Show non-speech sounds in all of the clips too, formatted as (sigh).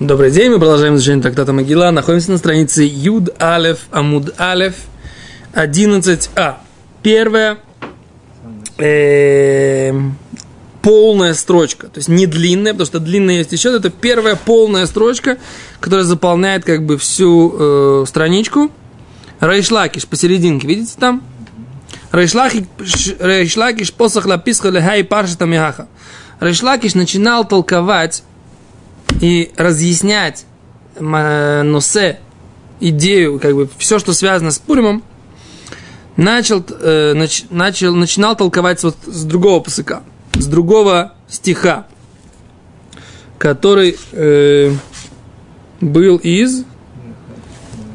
Добрый день, мы продолжаем изучение трактата Могила. Находимся на странице Юд Алеф Амуд Алеф 11а. Первая э, полная строчка, то есть не длинная, потому что длинная есть еще. Это первая полная строчка, которая заполняет как бы всю э, страничку. Рейшлакиш посерединке, видите там? Рейшлакиш посох лаписха лехай паршата миаха. Рейшлакиш начинал толковать и разъяснять носе, идею, как бы все, что связано с Пуримом, начал, э, нач, начал, начинал толковать вот с другого пасыка, с другого стиха, который э, был из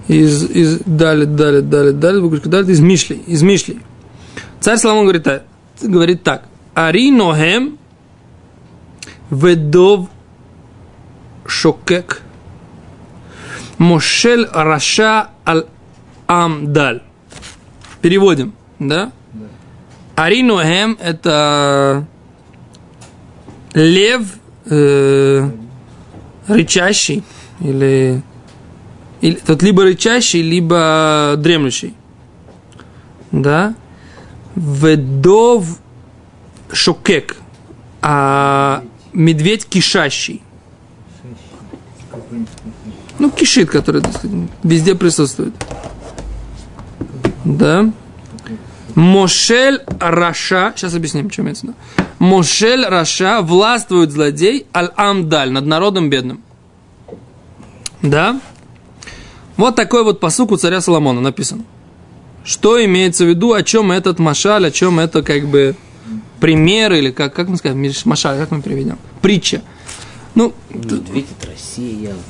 из, из дали, дали, дали, дали, дали, из Мишли, из Мишли. Царь Соломон говорит, говорит так. Ари нохем ведов шокек. Мошель раша аль амдаль. Переводим, да? Аринуэм это лев э, рычащий или, или тут либо рычащий, либо дремлющий. Да? ודוב שוקק, а медведь кишащий. Ну, кишит, который так сказать, везде присутствует. Да. מושל רשע, сейчас объясним, что имеется в виду. מושל רשע властвует злодей על עם דל, над народом бедным. Да? Вот такой вот посук у царя Соломона написан. Что имеется в виду, о чем этот машаль, о чем это как бы пример, или как, как мы скажем, машаль, как мы переведем? Притча. Ну, Медведь это Россия явно.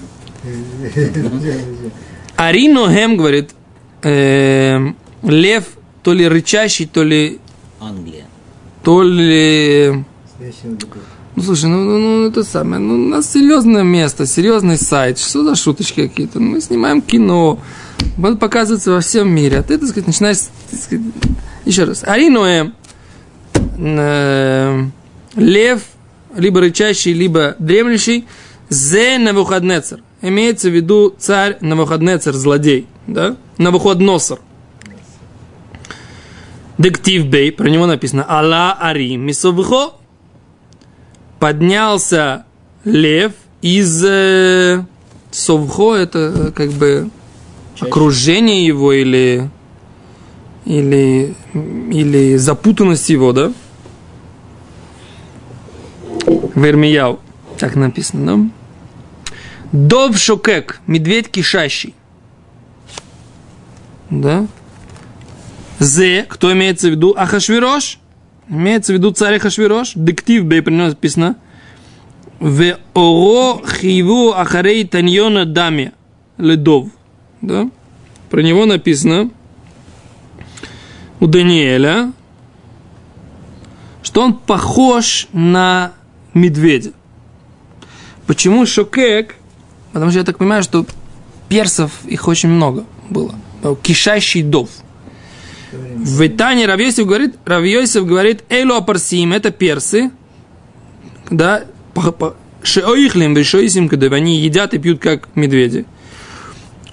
Арино Хем говорит, э, лев то ли рычащий, то ли, Англия. то ли... Ну, слушай, ну, ну, ну, это самое, ну, у нас серьезное место, серьезный сайт, что за шуточки какие-то? Мы снимаем кино, будет показываться во всем мире, а ты, так сказать, начинаешь, так сказать, еще раз, Ариноэ, э, лев, либо рычащий, либо дремлющий, зе Навуходнецер. Имеется в виду царь Навуходнецер, злодей, да? Навуходносор. Дектив Бей, про него написано Алла Ари Мисовхо. Поднялся лев из э, Совхо, это как бы Чаще. окружение его или, или, или запутанность его, да? Вермияу, так написано, да? Дов шокек, медведь кишащий. Да? Зе, кто имеется в виду? Ахашвирош. Имеется в виду царь Ахашвирош. Дектив бей при нем написано. В оро хиву ахарей таньона даме. Ледов. Да? Про него написано у Даниэля, что он похож на медведя. Почему шокек? Потому что я так понимаю, что персов их очень много было. Кишащий дов. В Итане Равьосиф говорит, Равьосиф говорит, Эйло Апарсим, это персы, да, Шеоихлим, Вишоисим, когда они едят и пьют как медведи.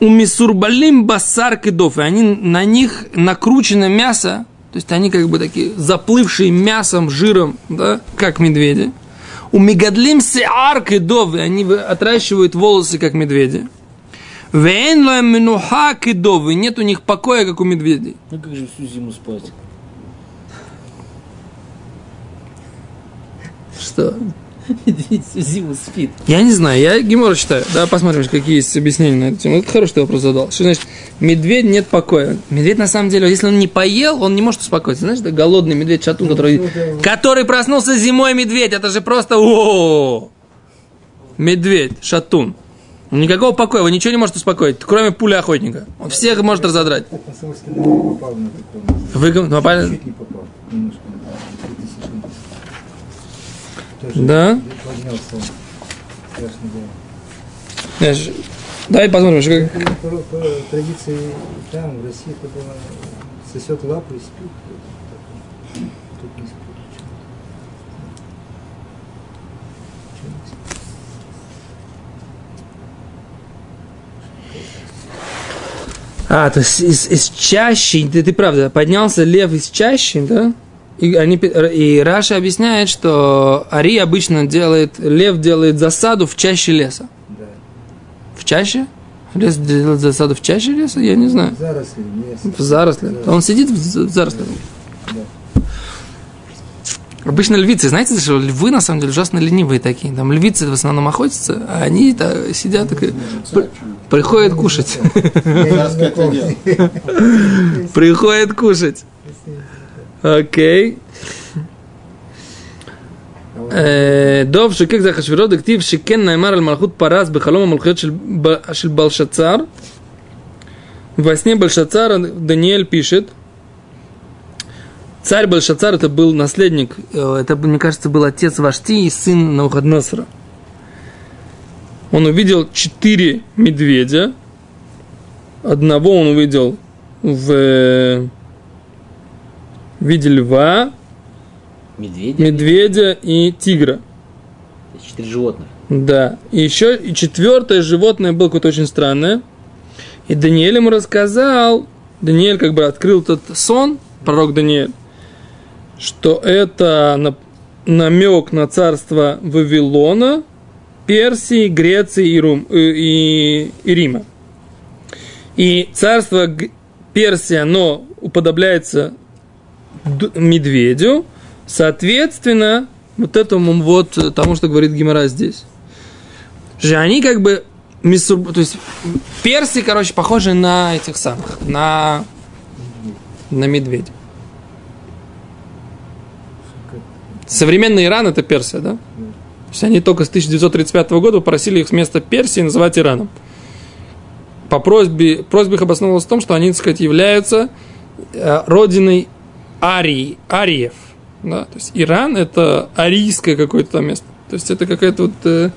У Мисурбалим Басар Кедов, и они, на них накручено мясо, то есть они как бы такие заплывшие мясом, жиром, да, как медведи. У Мегадлим Сеар Кедов, и они отращивают волосы, как медведи. Вен лоем минуха кедов, и нет у них покоя, как у медведей. Ну как же всю зиму спать? Что? Медведь всю зиму спит. Я не знаю, я Гемора читаю. Да, посмотрим, какие есть объяснения на эту тему. Это хороший вопрос задал. Что значит, медведь нет покоя? Медведь, на самом деле, если он не поел, он не может успокоиться. Знаешь, это голодный медведь шатун, который, который проснулся зимой медведь. Это же просто... о Медведь, шатун. Никакого покоя, вы ничего не можете успокоить, кроме пули охотника. Он всех может разодрать. Вы попали? Чуть не попал, немножко. Тоже да? Поднялся. Давай посмотрим. Как... Ну, по, по традиции там, в России, это сосет лапу и спит. А, то есть из, из чащи, ты, ты правда, поднялся лев из чащи, да? И, они, и Раша объясняет, что Ари обычно делает, лев делает засаду в чаще леса. Да. В чаще? Лес делает засаду в чаще леса? Я не знаю. Заросли, лес. В зарослях. Да. Он сидит в за- в зарослях. Да. Обычно львицы, знаете, что львы на самом деле ужасно ленивые такие. Там львицы в основном охотятся, а они -то сидят и при- (laughs) приходят кушать. Приходят кушать. Окей. אה, דוב שכך זה אחשוורוש דכתיב שכן נאמר על מלכות פרס בחלום המלכויות של, ב- של בלשצר. Во сне Бальшацара Даниэль пишет, царь Бальшацар это был наследник, э, это, мне кажется, был отец Вашти и сын Навуходносора. Он увидел четыре медведя. Одного он увидел в э, виде льва, Медведи. медведя и тигра. Четыре животных. Да. И еще и четвертое животное было какое-то очень странное. И Даниэль ему рассказал, Даниэль как бы открыл тот сон, пророк Даниэль, что это на- намек на царство Вавилона, Персии, Греции и, Рум, э, и, и Рима. И царство Персии, оно уподобляется медведю, соответственно, вот этому вот э, тому, что говорит Гимара здесь. Же они как бы мисур- то есть персы, короче, похожи на этих самых, на на медведя. Современный Иран это Персия, да? То есть они только с 1935 года попросили их вместо Персии называть Ираном. По просьбе, просьбе их обосновывалась в том, что они, так сказать, являются э, родиной Арии, Ариев. Да? То есть Иран это арийское какое-то там место. То есть это какая-то вот э,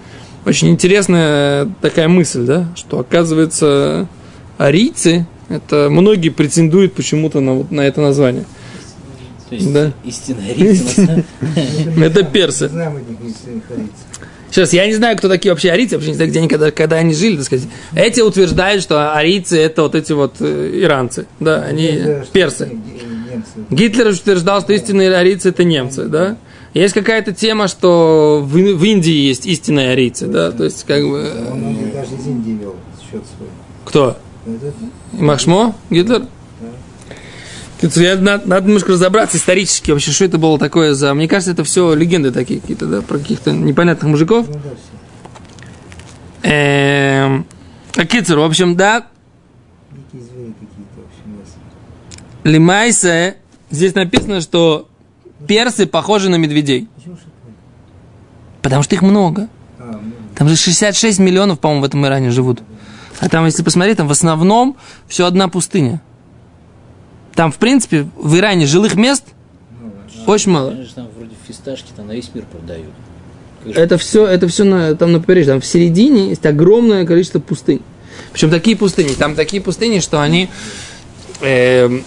очень интересная такая мысль, да, что оказывается арийцы, это многие претендуют почему-то на, вот, на это название. То есть Да. истинная рица. (laughs) Это персы. Сейчас, я не знаю, кто такие вообще арийцы, вообще не знаю, где они, когда, когда они жили, так сказать. Эти утверждают, что арийцы это вот эти вот э, иранцы, да, они персы. Гитлер утверждал, что истинные арийцы это немцы, да? Есть какая-то тема, что в, в Индии есть истинные арийцы, да, то есть как бы... э, Он даже из Индии вел счет свой. Кто? Махшмо? Гитлер? Я- надо, надо немножко разобраться исторически вообще, что это было такое за... Мне кажется, это все легенды такие какие-то, да, про каких-то непонятных мужиков. Ну. Эм, а Кицер, в общем, да, Дикие звери какие-то, в общем, лес. Лимайсе, здесь написано, что персы похожи на медведей. Потому что их много. Там же 66 миллионов, по-моему, в этом Иране живут. А там, если посмотреть, там в основном все одна пустыня. Там, в принципе, в Иране жилых мест очень мало. Там вроде фисташки там на весь мир продают. Это все, это все на, там на побережье. Там в середине есть огромное количество пустынь. Причем такие пустыни. Там такие пустыни, что они эм,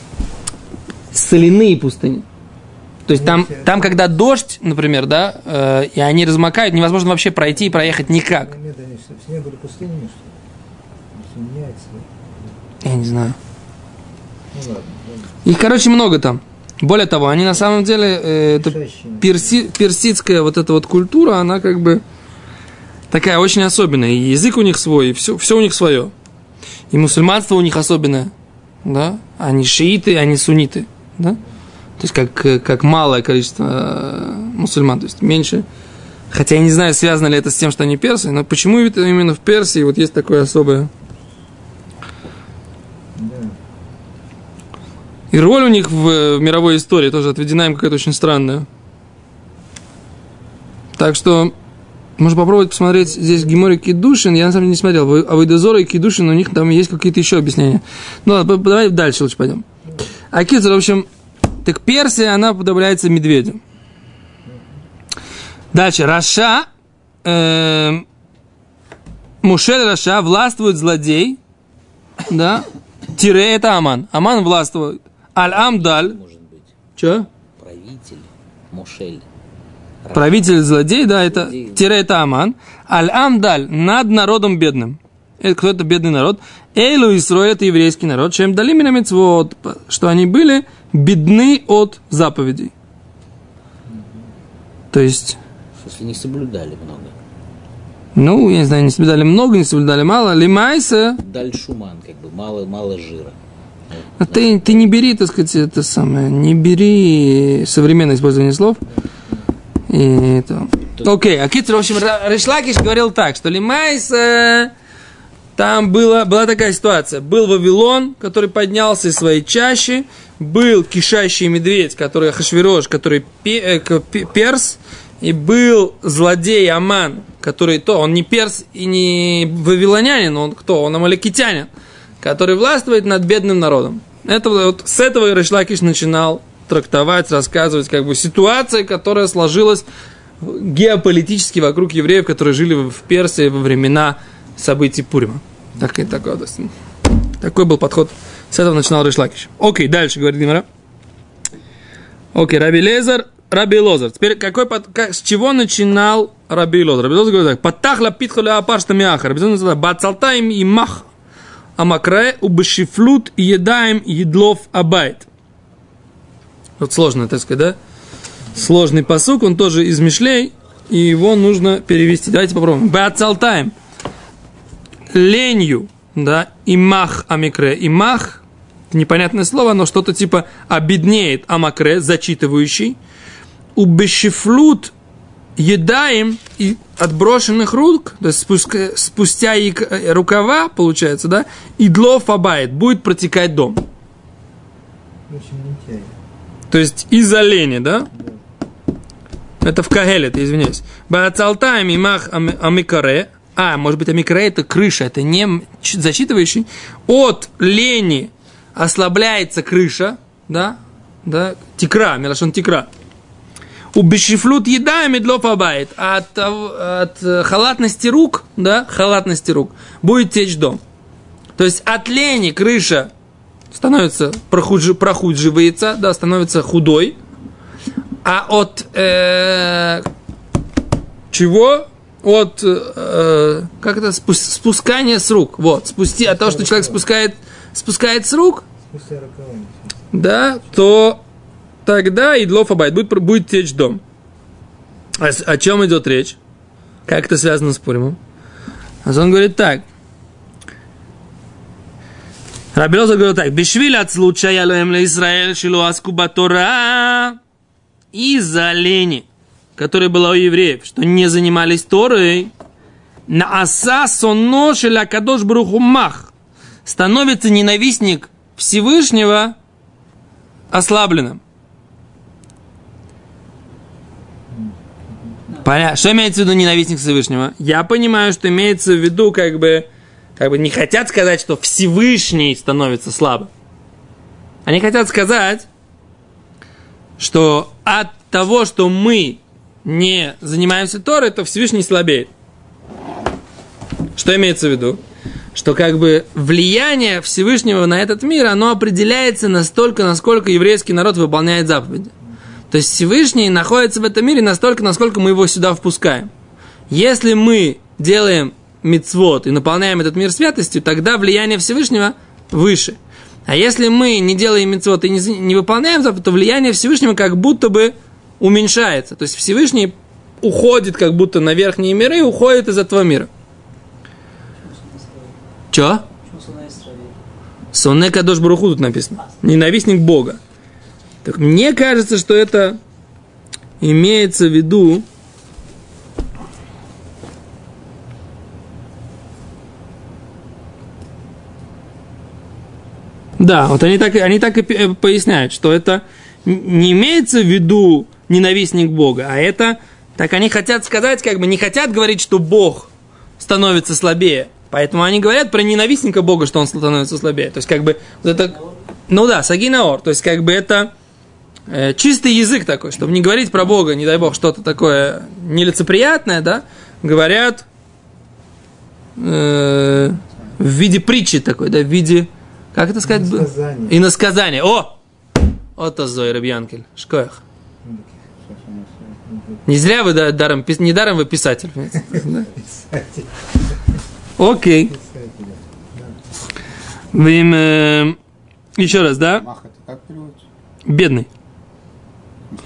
соляные пустыни. То есть там, там, когда дождь, например, да, э, и они размокают, невозможно вообще пройти и проехать никак. Я не знаю. Ну. Их, короче, много там. Более того, они на самом деле, э, это перси- персидская вот эта вот культура, она как бы такая очень особенная. И язык у них свой, и все, все у них свое. И мусульманство у них особенное. Да? Они шииты, они сунниты. Да? То есть как, как малое количество э, мусульман, то есть меньше. Хотя я не знаю, связано ли это с тем, что они персы, но почему именно в Персии вот есть такое особое. И роль у них в, э, в мировой истории тоже отведена им какая-то очень странная. Так что можно попробовать посмотреть здесь Гемаре Кидушин. Я на самом деле не смотрел. Вы- עבודה זרה и Кидушин, у них там есть какие-то еще объяснения. Ну ладно, давай дальше лучше пойдем. אַ קיצור, в общем, так Персия, она подобляется медведю. Дальше. רשע, эм, מושל רשע, властвует злодей, да, тире это Аман. Аман властвует. Аль-Амдаль, может быть. что? Правитель. Мошель. Правитель злодей, да, это тире это Аман. Аль-Амдаль над народом бедным. Это кто это бедный народ? Эйлу Исрой это еврейский народ, чем дали митцвот, что они были бедны от заповедей. То есть, В смысле, не соблюдали много. ну, я не знаю, не соблюдали много, не соблюдали мало. Лимайса, Даль шуман, как бы, мало, мало жира. а ты, ты не бери, так сказать, это самое, не бери современное использование слов. И. Окей, а Китр, в общем, Решлакиш говорил так, что Лимайса, там была, была такая ситуация. Был Вавилон, который поднялся из своей чащи, был кишащий медведь, который Хашвирош, который пе- э, перс, и был злодей Аман, который то, он не перс и не вавилонянин, он кто? Он амаликитянин, который властвует над бедным народом. Это вот, с этого Решлакиш начинал трактовать, рассказывать, как бы ситуация, которая сложилась геополитически вокруг евреев, которые жили в Персии во времена событий Пурима. Так, и такой, то такой был подход. С этого начинал Решлакиш. Окей, дальше, говорит Гимара. Окей, Раби Лезар, Раби Лозар. Теперь какой, под- как- с чего начинал Раби Лозар? Раби Лозар говорит так. Патахла питху ля апашта мяха. Раби Лозар называет бацалтаем и мах. Амакре убешифлут едаем едлов абайт. Вот сложно, так сказать, да? Сложный посук, он тоже из Мишлей, и его нужно перевести. Давайте попробуем. Бацалтаем. Ленью, да, имах амикре. Имах, непонятное слово, но что-то типа обеднеет амакре, зачитывающий. Убешифлут едаем и отброшенных рук, то есть спуска- спустя ик- э, рукава, получается, да, и длов абайт, будет протекать дом. Очень лентяй. То есть из оленя, да? Это в Кагелет, извиняюсь. Баацалтаем имах ами- амикаре. А, может быть, амикаре это крыша, это не зачитывающий. От лени ослабляется крыша, да? Да? Тикра, мелашон тикра. У бешифлют еда медлов абайт. От, того- от э, халатности рук, да, халатности рук, будет течь дом. То есть от лени крыша становится прохудж- прохудживается, да, становится худой. А от э, чего? От э, как это спус- спускания с рук. Вот, спусти от того, что человек спускает, спускает с рук, да, то тогда идлов абайт будет, будет течь дом. А с- о чем идет речь? Как это связано с Пуримом? А он говорит так. Рабилоза говорит так. Бешвиль от случая лоем ле Израиль шилу аску батора из-за лени, которая была у евреев, что не занимались Торой, на аса сонно шеля кадош брухумах становится ненавистник Всевышнего ослабленным. Понятно. Что имеется в виду ненавистник Всевышнего? Я понимаю, что имеется в виду, как бы, как бы не хотят сказать, что Всевышний становится слабым. Они хотят сказать, что от того, что мы не занимаемся Торой, то Всевышний слабеет. Что имеется в виду? Что как бы влияние Всевышнего на этот мир, оно определяется настолько, насколько еврейский народ выполняет заповеди. То есть Всевышний находится в этом мире настолько, насколько мы его сюда впускаем. Если мы делаем мицвод и наполняем этот мир святостью, тогда влияние Всевышнего выше. А если мы не делаем мицвод и не, не выполняем заповедь, то влияние Всевышнего как будто бы уменьшается. То есть Всевышний уходит как будто на верхние миры и уходит из этого мира. Чё? Сонне Кадош Баруху тут написано. Ненавистник Бога. Так мне кажется, что это имеется в виду Да, вот они так, они так и э, поясняют, что это не имеется в виду ненавистник Бога, а это, так они хотят сказать, как бы не хотят говорить, что Бог становится слабее. Поэтому они говорят про ненавистника Бога, что он становится слабее. То есть, как бы, вот это, ну да, сагинаор, то есть, как бы это э, чистый язык такой, чтобы не говорить про Бога, не дай Бог, что-то такое нелицеприятное, да, говорят э, в виде притчи такой, да, в виде, как это сказать? Иносказание. И на сказание. О! Вот Азой Рабьянкель. Шкоях. Не зря вы да- даром, пис- не даром вы писатель. Окей. Им, э, еще раз, да? Мах это как переводится? Бедный.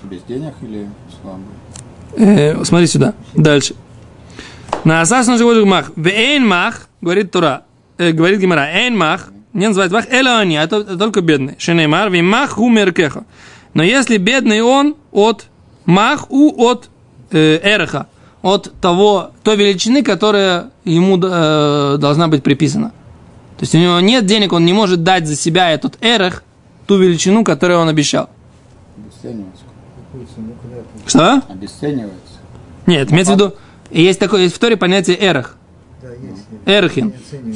Без денег или слабый? Э, смотри сюда. Дальше. На асасну живой мах. Вейн мах, говорит Тура, э, говорит Гимара, эйн мах, не называет мах, эла они, а то- только бедный. Шенеймар, ви мах умер кеха. Но если бедный он от мах у от э, эреха, от того, той величины, которая ему э, должна быть приписана. То есть у него нет денег, он не может дать за себя этот эрех, ту величину, которую он обещал. Обесценивается. Что? Обесценивается. Нет, имеется в виду, есть такое, есть в Торе понятие эрех. Эрхин.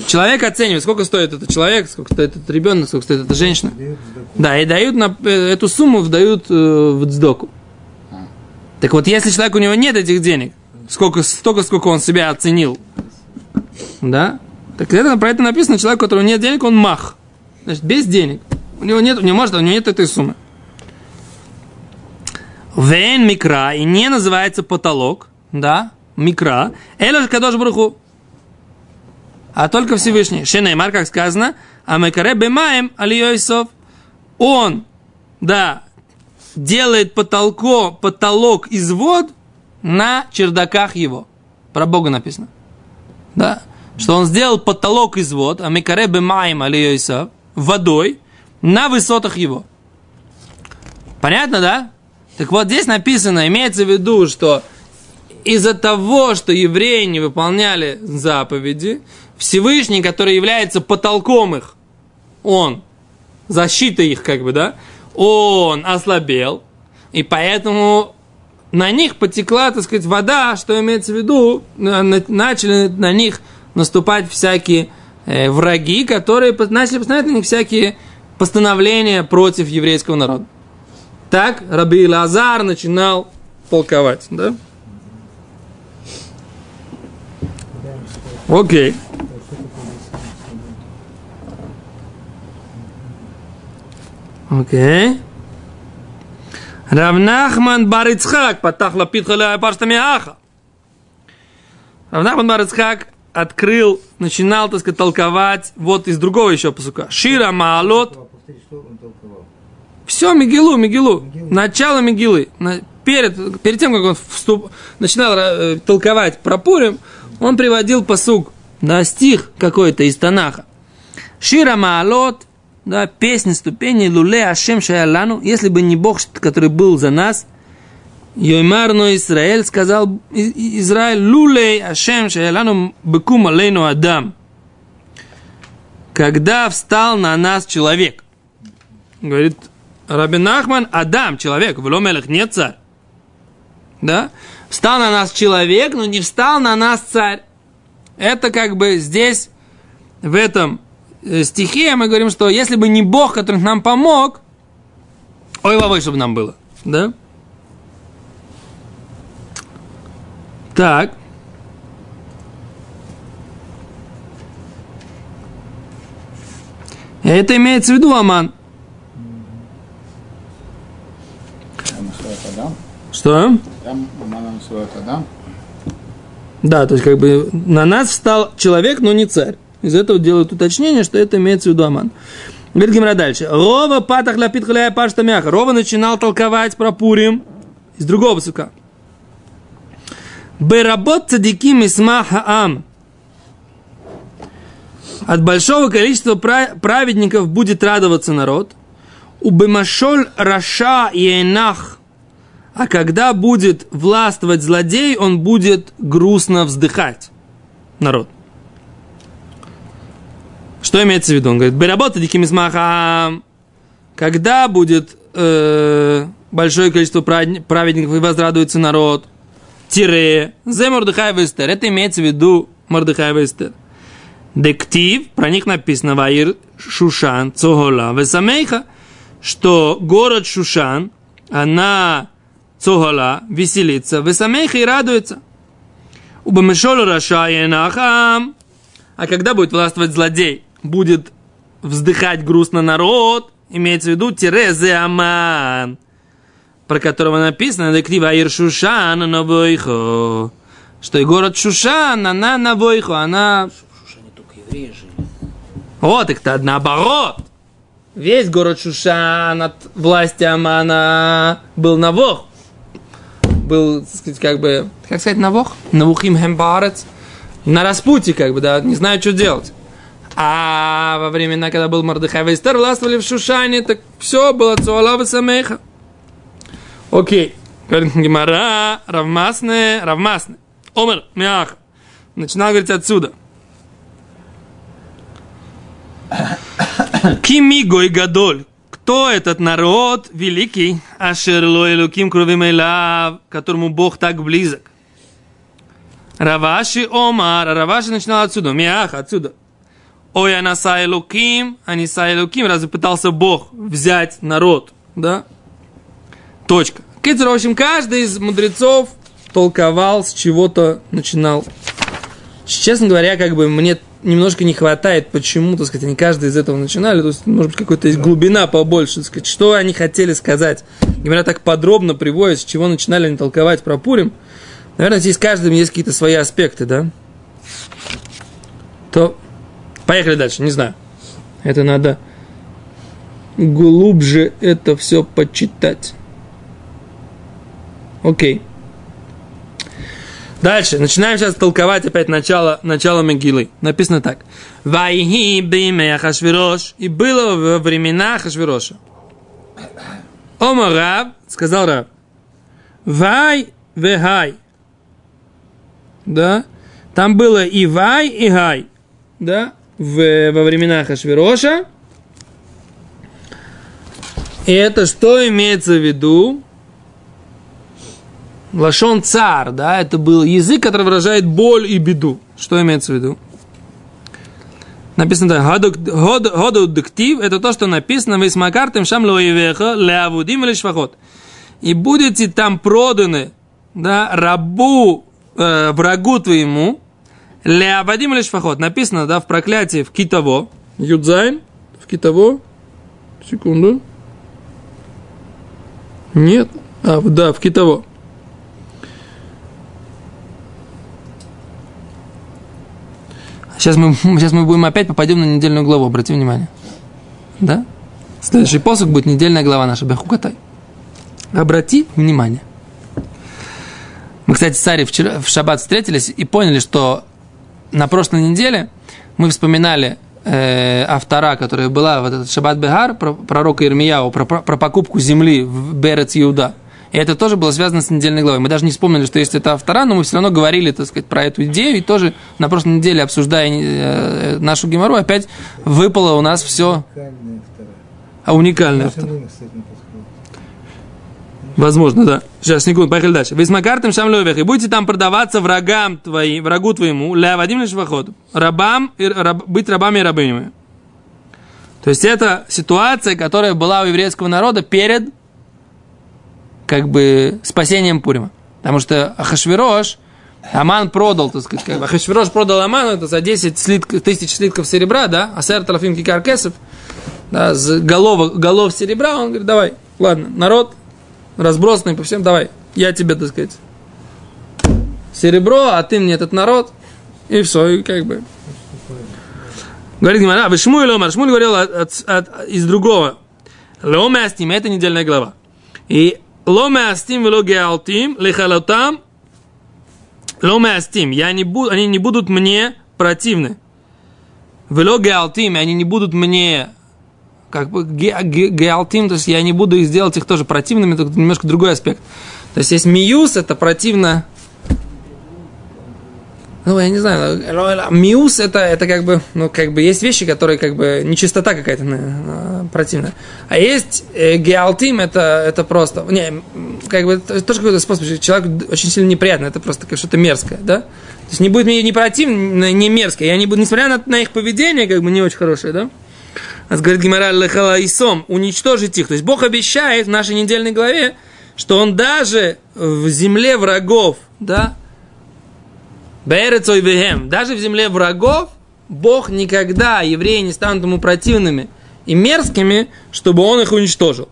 Человек оценивает, сколько стоит этот человек, сколько стоит этот ребенок, сколько стоит эта женщина. Да, и дают на э, эту сумму вдают э, в цдоку. А. Так вот, если человек у него нет этих денег, сколько, столько, сколько он себя оценил, да, так это, про это написано, человек, у которого нет денег, он мах. Значит, без денег. У него нет, не может, у него нет этой суммы. Вен микра, и не называется потолок, да, микра, элош кадош бруху, а только Всевышний. Шенеймар, как сказано, а мекаре бемаем алиойсов. Он, да, делает потолко, потолок из вод на чердаках его. Про Бога написано. Да? Что он сделал потолок из вод, а мекаре бемаем алиойсов, водой, на высотах его. Понятно, да? Так вот, здесь написано, имеется в виду, что из-за того, что евреи не выполняли заповеди, Всевышний, который является потолком их, он, защитой их, как бы, да, он ослабел, и поэтому на них потекла, так сказать, вода, что имеется в виду, на- на- начали на них наступать всякие э, враги, которые начали постановлять на них всякие постановления против еврейского народа. Так Раби Лазар начинал толковать, да? Окей. Окей. Равнахман Барицхак, патах лапит халя паштами аха. Равнахман Барицхак открыл, начинал, так сказать, толковать вот из другого еще посука. Шира Маалот, все, Мигилу, Мигилу. Начало Мигилы. На- перед, перед тем, как он вступ, начинал э, толковать про Пурим, он приводил посук, да, стих какой-то из Танаха. Шира Маалот, да, песни, ступени, луле Ашем Шаялану, если бы не Бог, который был за нас, Йоймарно Израиль, сказал Израиль, лулей Ашем Шаялану бекум алейну Адам. Когда встал на нас человек. Говорит Рабин Ахман, Адам, человек, в Мелех, не царь. Да? Встал на нас человек, но не встал на нас царь. Это как бы здесь, в этом э, стихе мы говорим, что если бы не Бог, который нам помог, ой, вовой, чтобы нам было. Да? Так. Это имеется в виду Аман. Что? Да, то есть как бы на нас встал человек, но не царь. Из этого делают уточнение, что это имеется в виду Аман. Говорит Гимра дальше. Рова патах лапит халяя пашта мяха. Рова начинал толковать про Пурим из другого сука. Беработ цадиким исма хаам. От большого количества пра- праведников будет радоваться народ. У бемашоль раша и энах. А когда будет властвовать злодей, он будет грустно вздыхать. Народ. Что имеется в виду? Он говорит, беработа диким измахам. Когда будет э, большое количество праведни- праведников и возрадуется народ, тире, зе Мордыхай Вестер. Это имеется в виду Мордыхай Вестер. Дектив, про них написано Ваир Шушан, Цогола, Весамейха, что город Шушан, она Цогола, веселится, Весамейха и радуется. Убамешол Раша и Нахам. А когда будет властвовать злодей, будет вздыхать грустно народ, имеется в виду Терезе Аман, про которого написано Дектив Аир Шушан Навойхо, что и город Шушан, она Навойхо, она В Шушане только евреи жили. Вот их-то наоборот. Весь город Шушан от власти Амана был навох. Был, так сказать, как бы, как сказать, навох? Навухим хембарец. На распутье, как бы, да, не знаю, что делать. А во времена, когда был Мордыхай Вейстер, властвовали в Шушане, так все было Цуалава Самеха. Окей. Говорит Гимара, Равмасне, Равмасне. Омер, Мяха. Начинал говорить отсюда. Кимигой Гадоль. Кто этот народ великий? Ашерло Элуким Кровимейлав, которому Бог так близок. Раваши Омар. Раваши начинал отсюда. Мяха, отсюда. Ой, анаса Элуким, аниса Элуким. Разве пытался Бог взять народ? Да? Точка. Кицер, в общем, каждый из мудрецов толковал, с чего-то начинал. Честно говоря, как бы мне немножко не хватает, почему, так сказать, они каждый из этого начинали. То есть, может быть, какая-то есть глубина побольше, так сказать, что они хотели сказать. Говоря так подробно приводят, с чего начинали они толковать про Пурим. Наверное, здесь каждым есть какие-то свои аспекты, да? То поехали дальше, не знаю. Это надо глубже это все почитать. Окей. Дальше. Начинаем сейчас толковать опять начало, начало Мегилы. Написано так. Вайхи биме Ахашвирош. И было во времена Ахашвироша. Ома Рав, сказал Рав. Вай вехай. Да? Там было и вай, и гай. Да? В, во времена Ахашвироша. И это что имеется в виду? Лашон цар, да, это был язык, который выражает боль и беду. Что имеется в виду? Написано так, ходу дектив, это то, что написано, вы смакартем шам лоевеха леавудим или швахот. И будете там проданы, да, рабу, э, врагу твоему, леавадим или швахот. Написано, да, в проклятии в китово, юдзайн, в китово, секунду. Нет, а, да, в китово. Сейчас мы, (laughs) сейчас мы будем опять попадем на недельную главу, обрати внимание. Да? Следующий посох будет недельная глава наша, Бехукатай. Обрати внимание. Мы, кстати, с Сари вчера в шаббат встретились и поняли, что на прошлой неделе мы вспоминали э, автора, которая была в этот шаббат Бегар, про пророка Ирмияу, про, про, про покупку земли в Берец Иуда. И это тоже было связано с недельной главой. Мы даже не вспомнили, что есть это автора, но мы все равно говорили, так сказать, про эту идею. И тоже на прошлой неделе, обсуждая э, нашу геморрой, опять выпало у нас все... Уникальная. А уникальное Наше автор. время, кстати, не подходит. Возможно, да. Сейчас, секунду, поехали дальше. Макартом Шамлевых, и будете там продаваться врагам твоим, врагу твоему, ля Вадим рабам, и, раб, быть рабами и рабынями. То есть это ситуация, которая была у еврейского народа перед как бы спасением Пурима. Потому что Ахашвирош, Аман продал, так сказать, как бы, Ахашвирош продал Аману это за 10 слитков, тысяч слитков серебра, да, а сэр Трофим Кикаркесов, да, с голов, голов серебра, он говорит, давай, ладно, народ разбросанный по всем, давай, я тебе, так сказать, серебро, а ты мне этот народ, и все, и как бы. Говорит Гимара, вы Шмуэль Омар, Шмуэль говорил от, от- от- из другого. Леоме Астим, это недельная глава. И Ломе Астим вело Геалтим, лехалотам, Ломе Астим, я не буду, они не будут мне противны. Вело Геалтим, они не будут мне как бы ге- ге- геалтим, то есть я не буду их сделать их тоже противными, это немножко другой аспект. То есть есть миюс, это противно. Ну, я не знаю, миус это, это как бы, ну, как бы есть вещи, которые как бы нечистота какая-то э, противная. А есть э, геалтим, это, это просто, не, как бы, это тоже какой-то способ, что человек очень сильно неприятно, это просто как что-то мерзкое, да? То есть не будет мне не противно, не мерзкое, я не буду, несмотря на, на их поведение, как бы не очень хорошее, да? А говорит Гимара Лехала Исом, уничтожить их. То есть Бог обещает в нашей недельной главе, что Он даже в земле врагов, да, Берецой вехем, даже в земле врагов, Бог никогда, евреи не станут ему противными и мерзкими, чтобы Он их уничтожил.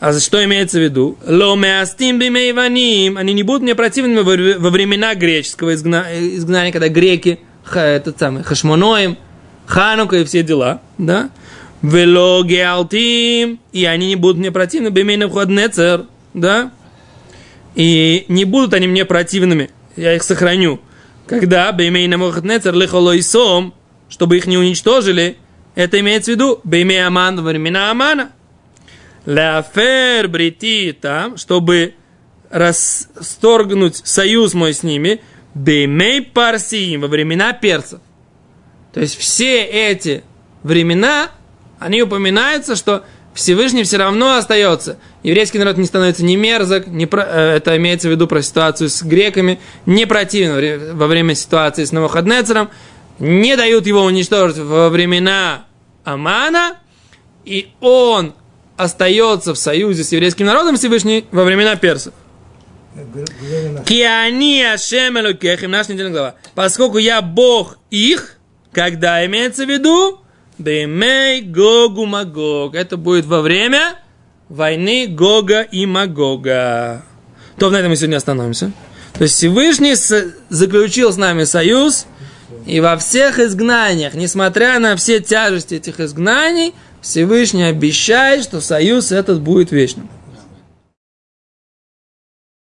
А за что имеется в виду? Ломеастим бимейваним. Они не будут мне противными во времена греческого изгна- изгнания, когда греки, этот самый, хашмоноим, Ханука и все дела, да? Велоги алтим, и они не будут мне противны, бемейный вход нецер, да? И не будут они мне противными, я их сохраню. Когда бемейный вход нецер лихолойсом, чтобы их не уничтожили, это имеется в виду бемей аман во времена амана. Лафер брити там, чтобы расторгнуть союз мой с ними, бемей парсиим во времена персов. То есть все эти времена, они упоминаются, что Всевышний все равно остается. Еврейский народ не становится ни мерзок, не про, э, это имеется в виду про ситуацию с греками, не противен во время ситуации с Новоходнецером, не дают его уничтожить во времена Амана, и он остается в союзе с еврейским народом Всевышний во времена персов. Киани Ашем Элокехим, наша недельная глава. Поскольку я Бог их, когда имеется в виду, Бемей Гогу Магог. Это будет во время войны Гога и Магога. То на этом мы сегодня остановимся. То есть Всевышний заключил с нами союз, и во всех изгнаниях, несмотря на все тяжести этих изгнаний, Всевышний обещает, что союз этот будет вечным.